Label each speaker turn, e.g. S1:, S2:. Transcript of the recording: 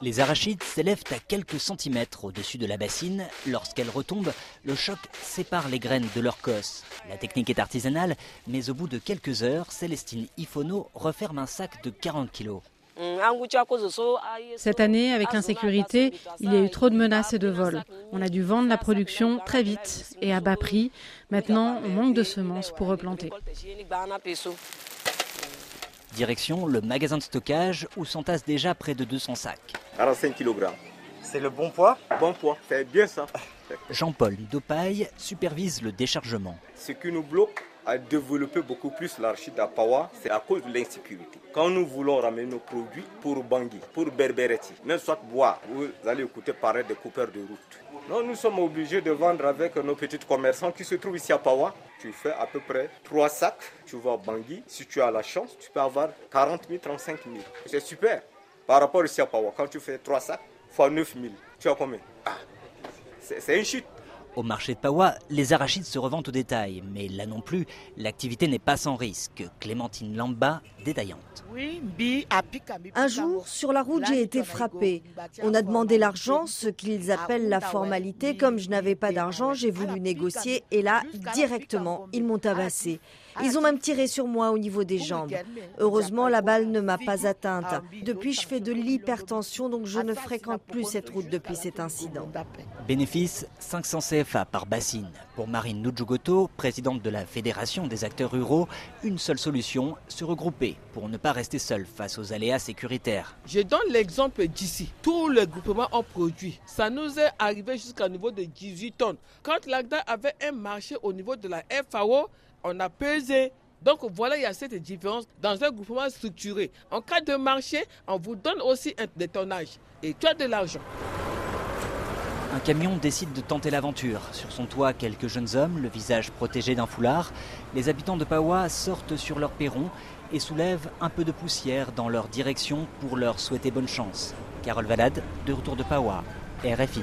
S1: Les arachides s'élèvent à quelques centimètres au-dessus de la bassine. Lorsqu'elles retombent, le choc sépare les graines de leur cosse. La technique est artisanale, mais au bout de quelques heures, Célestine Ifono referme un sac de 40 kilos.
S2: Cette année, avec l'insécurité, il y a eu trop de menaces et de vols. On a dû vendre la production très vite et à bas prix. Maintenant, on manque de semences pour replanter.
S1: Direction le magasin de stockage où s'entassent déjà près de 200 sacs.
S3: 45 kg.
S4: C'est le bon poids?
S3: Bon poids, c'est bien ça.
S1: Jean-Paul Dopaille supervise le déchargement.
S3: Ce qui nous bloque à développer beaucoup plus l'arachide à Pawa, c'est à cause de l'insécurité. Quand nous voulons ramener nos produits pour Bangui, pour Berberetti, même soit bois, vous allez écouter parler des coupeurs de route. Non, nous sommes obligés de vendre avec nos petits commerçants qui se trouvent ici à Pawa. Tu fais à peu près 3 sacs, tu vas à Bangui. Si tu as la chance, tu peux avoir 40 000, 35 000. C'est super. Par rapport ici à Pawa, quand tu fais 3 sacs, fois 9 000, tu as combien? Ah, C'est une chute.
S1: Au marché de Pawa, les arachides se revendent au détail, mais là non plus, l'activité n'est pas sans risque. Clémentine Lamba, détaillante.
S5: Un jour, sur la route, j'ai été frappée. On a demandé l'argent, ce qu'ils appellent la formalité. Comme je n'avais pas d'argent, j'ai voulu négocier et là, directement, ils m'ont tabassé. Ils ont même tiré sur moi au niveau des jambes. Heureusement, la balle ne m'a pas atteinte. Depuis, je fais de l'hypertension, donc je ne fréquente plus cette route depuis cet incident.
S1: Bénéfice 500 CFA par bassine. Pour Marine Nujugoto, présidente de la Fédération des acteurs ruraux, une seule solution, se regrouper pour ne pas rester seul face aux aléas sécuritaires.
S6: Je donne l'exemple d'ici. Tous les groupements ont produit. Ça nous est arrivé jusqu'à niveau de 18 tonnes. Quand l'AGDA avait un marché au niveau de la FAO, on a pesé. Donc voilà, il y a cette différence dans un groupement structuré. En cas de marché, on vous donne aussi un détonnage et tu as de l'argent.
S1: Un camion décide de tenter l'aventure. Sur son toit, quelques jeunes hommes, le visage protégé d'un foulard. Les habitants de Pawa sortent sur leur perron et soulèvent un peu de poussière dans leur direction pour leur souhaiter bonne chance. Carole Valade, de retour de Pawa, RFI.